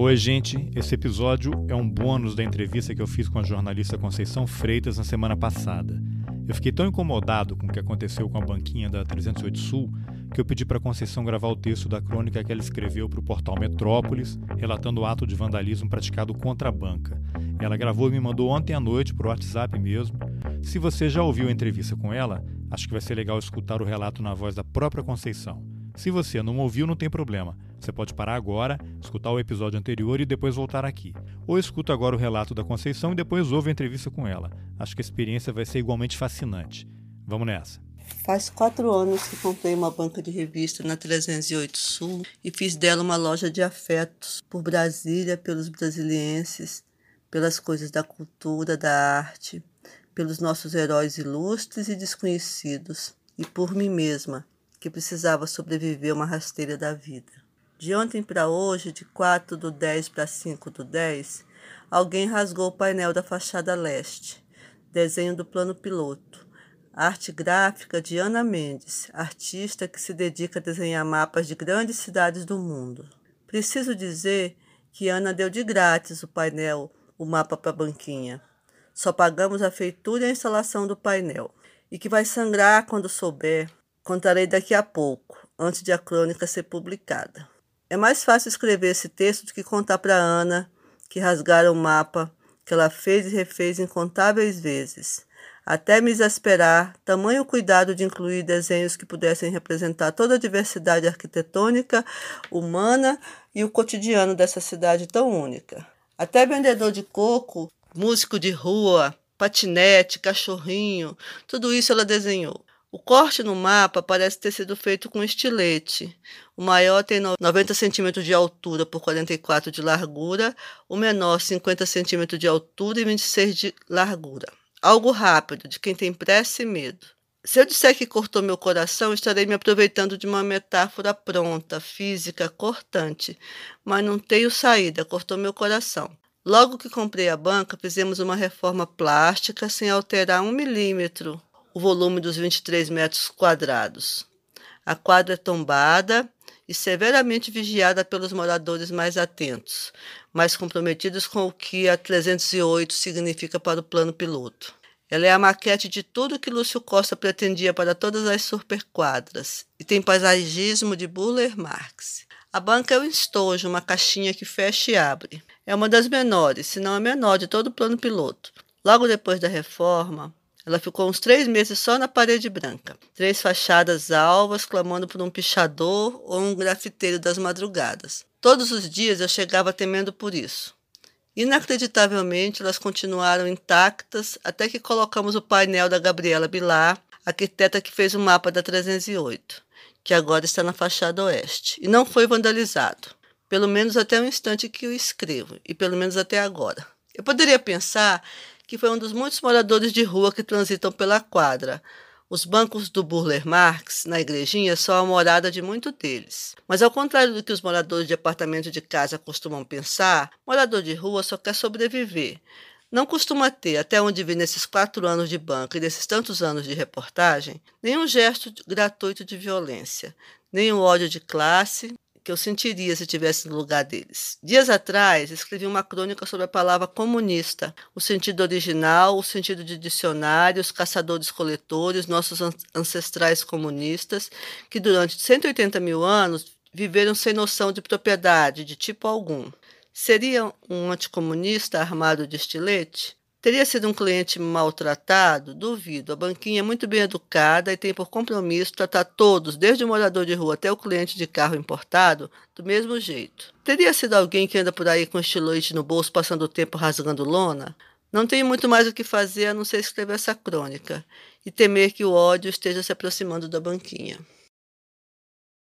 Oi, gente. Esse episódio é um bônus da entrevista que eu fiz com a jornalista Conceição Freitas na semana passada. Eu fiquei tão incomodado com o que aconteceu com a banquinha da 308 Sul que eu pedi para Conceição gravar o texto da crônica que ela escreveu para o portal Metrópolis, relatando o ato de vandalismo praticado contra a banca. Ela gravou e me mandou ontem à noite por WhatsApp mesmo. Se você já ouviu a entrevista com ela, acho que vai ser legal escutar o relato na voz da própria Conceição. Se você não ouviu, não tem problema. Você pode parar agora, escutar o episódio anterior e depois voltar aqui. Ou escuta agora o relato da Conceição e depois ouve a entrevista com ela. Acho que a experiência vai ser igualmente fascinante. Vamos nessa. Faz quatro anos que comprei uma banca de revista na 308 Sul e fiz dela uma loja de afetos por Brasília, pelos brasilienses, pelas coisas da cultura, da arte, pelos nossos heróis ilustres e desconhecidos, e por mim mesma, que precisava sobreviver uma rasteira da vida. De ontem para hoje, de 4 do 10 para 5 do 10, alguém rasgou o painel da fachada leste, desenho do plano piloto. Arte gráfica de Ana Mendes, artista que se dedica a desenhar mapas de grandes cidades do mundo. Preciso dizer que Ana deu de grátis o painel, o mapa para a banquinha. Só pagamos a feitura e a instalação do painel. E que vai sangrar quando souber Contarei daqui a pouco, antes de a crônica ser publicada. É mais fácil escrever esse texto do que contar para Ana que rasgaram o mapa que ela fez e refez incontáveis vezes, até me exasperar tamanho cuidado de incluir desenhos que pudessem representar toda a diversidade arquitetônica, humana e o cotidiano dessa cidade tão única. Até vendedor de coco, músico de rua, patinete, cachorrinho, tudo isso ela desenhou. O corte no mapa parece ter sido feito com estilete. O maior tem 90 centímetros de altura por 44 de largura, o menor 50 centímetros de altura e 26 de largura. Algo rápido, de quem tem pressa e medo. Se eu disser que cortou meu coração, estarei me aproveitando de uma metáfora pronta, física, cortante. Mas não tenho saída, cortou meu coração. Logo que comprei a banca, fizemos uma reforma plástica sem alterar um milímetro o volume dos 23 metros quadrados. A quadra é tombada e severamente vigiada pelos moradores mais atentos, mais comprometidos com o que a 308 significa para o plano piloto. Ela é a maquete de tudo que Lúcio Costa pretendia para todas as superquadras e tem paisagismo de Buller Marx. A banca é um estojo, uma caixinha que fecha e abre. É uma das menores, se não a menor, de todo o plano piloto. Logo depois da reforma, ela ficou uns três meses só na parede branca. Três fachadas alvas clamando por um pichador ou um grafiteiro das madrugadas. Todos os dias eu chegava temendo por isso. Inacreditavelmente, elas continuaram intactas até que colocamos o painel da Gabriela Bilar, arquiteta que fez o mapa da 308, que agora está na fachada oeste, e não foi vandalizado, pelo menos até o instante que o escrevo, e pelo menos até agora. Eu poderia pensar que foi um dos muitos moradores de rua que transitam pela quadra. Os bancos do Burler Marx, na igrejinha, são a morada de muitos deles. Mas, ao contrário do que os moradores de apartamento de casa costumam pensar, morador de rua só quer sobreviver. Não costuma ter, até onde vi nesses quatro anos de banco e nesses tantos anos de reportagem, nenhum gesto gratuito de violência, nenhum ódio de classe, que eu sentiria se estivesse no lugar deles. Dias atrás, escrevi uma crônica sobre a palavra comunista, o sentido original, o sentido de dicionário, os caçadores-coletores, nossos ancestrais comunistas, que durante 180 mil anos viveram sem noção de propriedade de tipo algum. Seria um anticomunista armado de estilete? Teria sido um cliente maltratado? Duvido. A banquinha é muito bem educada e tem por compromisso tratar todos, desde o morador de rua até o cliente de carro importado, do mesmo jeito. Teria sido alguém que anda por aí com estilete no bolso, passando o tempo rasgando lona? Não tenho muito mais o que fazer a não ser escrever essa crônica e temer que o ódio esteja se aproximando da banquinha.